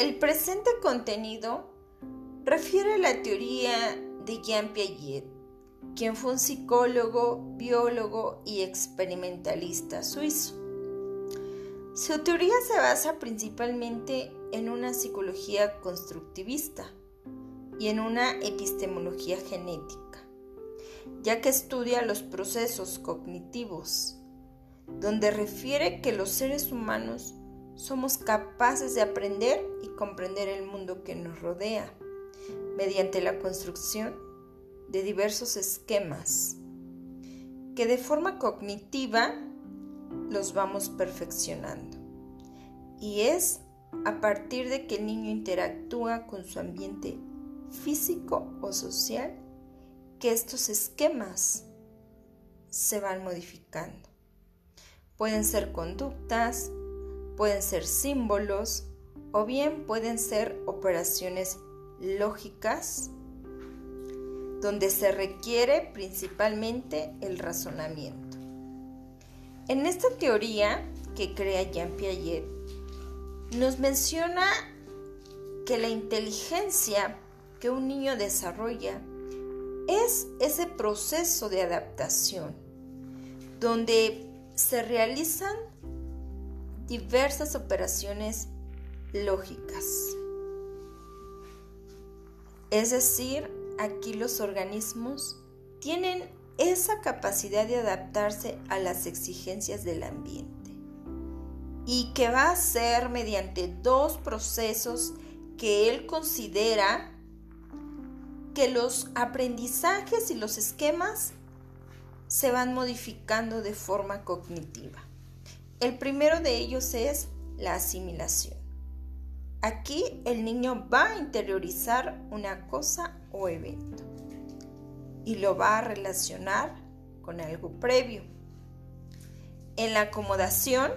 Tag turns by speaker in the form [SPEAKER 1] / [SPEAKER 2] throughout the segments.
[SPEAKER 1] El presente contenido refiere a la teoría de Jean Piaget, quien fue un psicólogo, biólogo y experimentalista suizo. Su teoría se basa principalmente en una psicología constructivista y en una epistemología genética, ya que estudia los procesos cognitivos, donde refiere que los seres humanos somos capaces de aprender y comprender el mundo que nos rodea mediante la construcción de diversos esquemas que de forma cognitiva los vamos perfeccionando. Y es a partir de que el niño interactúa con su ambiente físico o social que estos esquemas se van modificando. Pueden ser conductas, pueden ser símbolos o bien pueden ser operaciones lógicas donde se requiere principalmente el razonamiento. En esta teoría que crea Jean Piaget, nos menciona que la inteligencia que un niño desarrolla es ese proceso de adaptación, donde se realizan diversas operaciones lógicas. Es decir, aquí los organismos tienen esa capacidad de adaptarse a las exigencias del ambiente y que va a ser mediante dos procesos que él considera que los aprendizajes y los esquemas se van modificando de forma cognitiva. El primero de ellos es la asimilación. Aquí el niño va a interiorizar una cosa o evento y lo va a relacionar con algo previo. En la acomodación,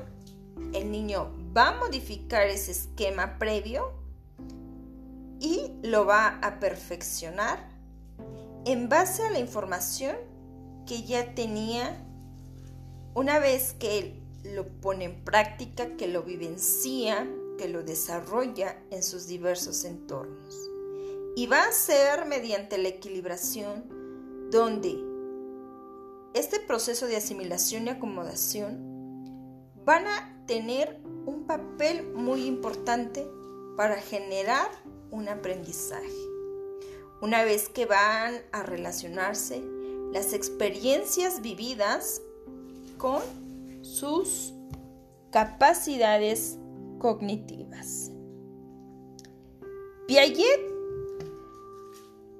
[SPEAKER 1] el niño va a modificar ese esquema previo y lo va a perfeccionar en base a la información que ya tenía una vez que él lo pone en práctica, que lo vivencia, que lo desarrolla en sus diversos entornos. Y va a ser mediante la equilibración donde este proceso de asimilación y acomodación van a tener un papel muy importante para generar un aprendizaje. Una vez que van a relacionarse las experiencias vividas con sus capacidades cognitivas. Piaget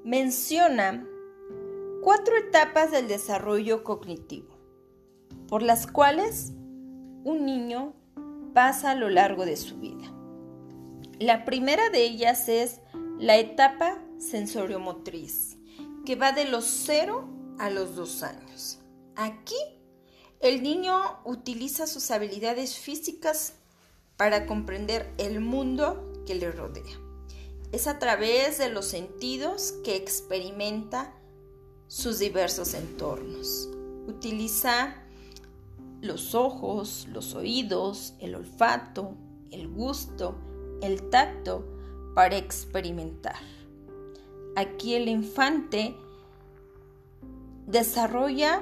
[SPEAKER 1] menciona cuatro etapas del desarrollo cognitivo, por las cuales un niño pasa a lo largo de su vida. La primera de ellas es la etapa sensoriomotriz, que va de los 0 a los 2 años. Aquí el niño utiliza sus habilidades físicas para comprender el mundo que le rodea. Es a través de los sentidos que experimenta sus diversos entornos. Utiliza los ojos, los oídos, el olfato, el gusto, el tacto para experimentar. Aquí el infante desarrolla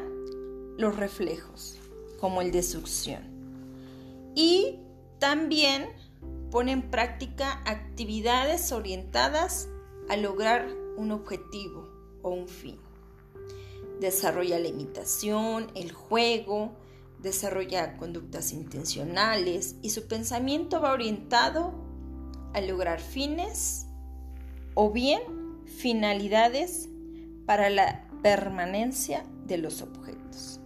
[SPEAKER 1] los reflejos, como el de succión. Y también pone en práctica actividades orientadas a lograr un objetivo o un fin. Desarrolla la imitación, el juego, desarrolla conductas intencionales y su pensamiento va orientado a lograr fines o bien finalidades para la permanencia de los objetos.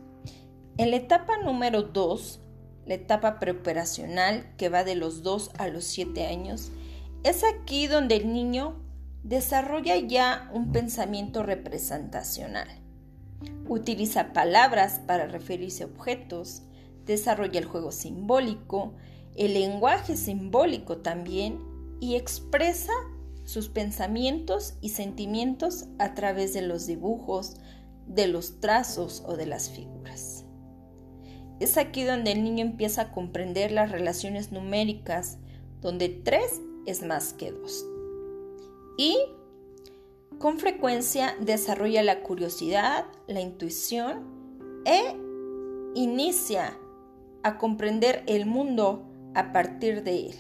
[SPEAKER 1] En la etapa número 2, la etapa preoperacional que va de los 2 a los 7 años, es aquí donde el niño desarrolla ya un pensamiento representacional. Utiliza palabras para referirse a objetos, desarrolla el juego simbólico, el lenguaje simbólico también y expresa sus pensamientos y sentimientos a través de los dibujos, de los trazos o de las figuras. Es aquí donde el niño empieza a comprender las relaciones numéricas, donde 3 es más que 2. Y con frecuencia desarrolla la curiosidad, la intuición e inicia a comprender el mundo a partir de él.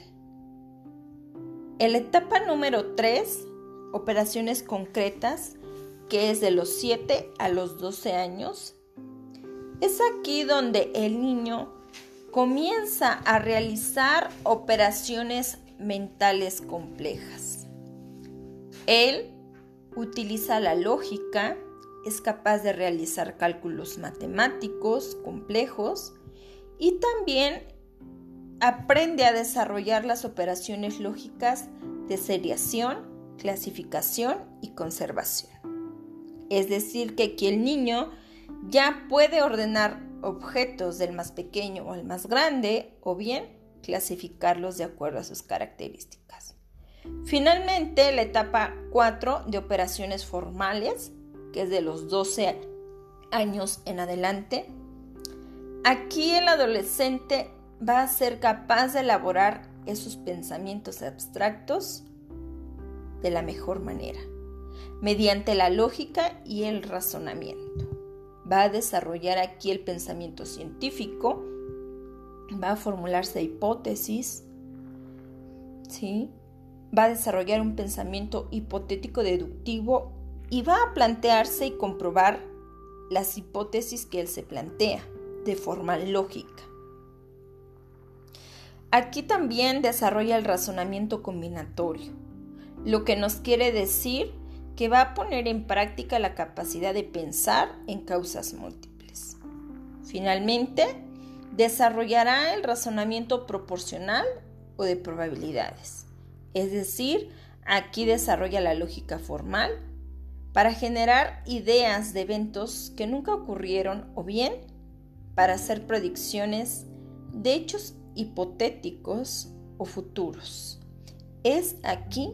[SPEAKER 1] En la etapa número 3, operaciones concretas, que es de los 7 a los 12 años, es aquí donde el niño comienza a realizar operaciones mentales complejas. Él utiliza la lógica, es capaz de realizar cálculos matemáticos complejos y también aprende a desarrollar las operaciones lógicas de seriación, clasificación y conservación. Es decir, que aquí el niño ya puede ordenar objetos del más pequeño al más grande o bien clasificarlos de acuerdo a sus características. Finalmente, la etapa 4 de operaciones formales, que es de los 12 años en adelante. Aquí el adolescente va a ser capaz de elaborar esos pensamientos abstractos de la mejor manera, mediante la lógica y el razonamiento. Va a desarrollar aquí el pensamiento científico, va a formularse hipótesis, ¿sí? va a desarrollar un pensamiento hipotético deductivo y va a plantearse y comprobar las hipótesis que él se plantea de forma lógica. Aquí también desarrolla el razonamiento combinatorio, lo que nos quiere decir que va a poner en práctica la capacidad de pensar en causas múltiples. Finalmente, desarrollará el razonamiento proporcional o de probabilidades. Es decir, aquí desarrolla la lógica formal para generar ideas de eventos que nunca ocurrieron o bien para hacer predicciones de hechos hipotéticos o futuros. Es aquí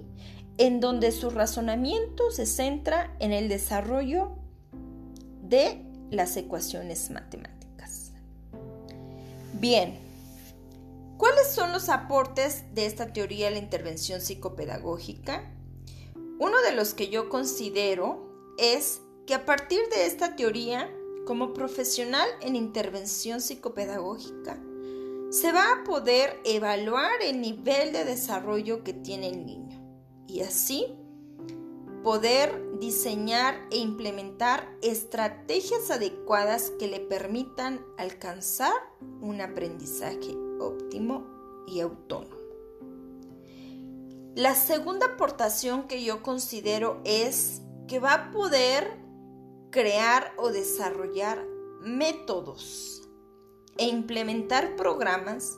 [SPEAKER 1] en donde su razonamiento se centra en el desarrollo de las ecuaciones matemáticas. Bien, ¿cuáles son los aportes de esta teoría de la intervención psicopedagógica? Uno de los que yo considero es que a partir de esta teoría, como profesional en intervención psicopedagógica, se va a poder evaluar el nivel de desarrollo que tiene el niño y así poder diseñar e implementar estrategias adecuadas que le permitan alcanzar un aprendizaje óptimo y autónomo. La segunda aportación que yo considero es que va a poder crear o desarrollar métodos e implementar programas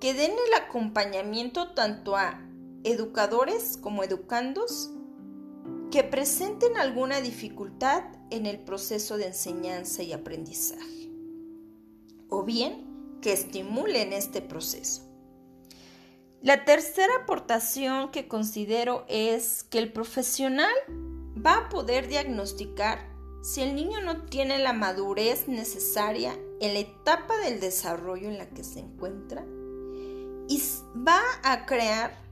[SPEAKER 1] que den el acompañamiento tanto a educadores como educandos que presenten alguna dificultad en el proceso de enseñanza y aprendizaje, o bien que estimulen este proceso. La tercera aportación que considero es que el profesional va a poder diagnosticar si el niño no tiene la madurez necesaria en la etapa del desarrollo en la que se encuentra y va a crear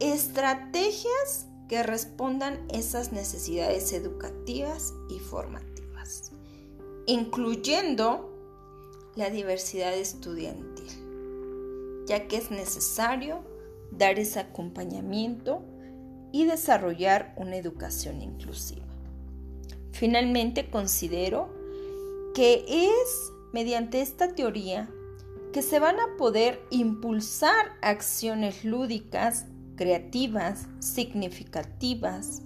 [SPEAKER 1] estrategias que respondan esas necesidades educativas y formativas, incluyendo la diversidad estudiantil, ya que es necesario dar ese acompañamiento y desarrollar una educación inclusiva. Finalmente, considero que es mediante esta teoría que se van a poder impulsar acciones lúdicas, creativas, significativas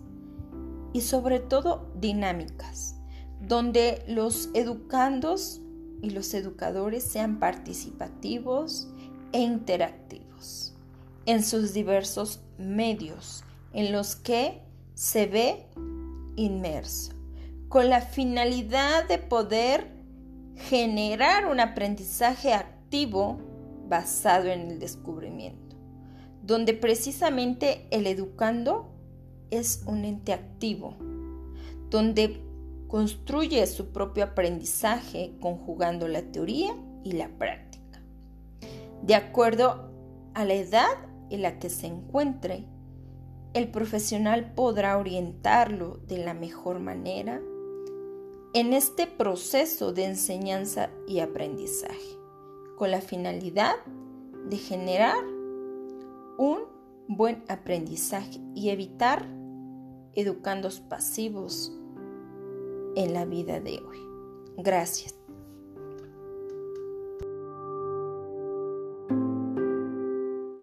[SPEAKER 1] y sobre todo dinámicas, donde los educandos y los educadores sean participativos e interactivos en sus diversos medios en los que se ve inmerso con la finalidad de poder generar un aprendizaje activo basado en el descubrimiento, donde precisamente el educando es un ente activo, donde construye su propio aprendizaje conjugando la teoría y la práctica, de acuerdo a la edad en la que se encuentre, el profesional podrá orientarlo de la mejor manera en este proceso de enseñanza y aprendizaje, con la finalidad de generar un buen aprendizaje y evitar educandos pasivos en la vida de hoy. Gracias.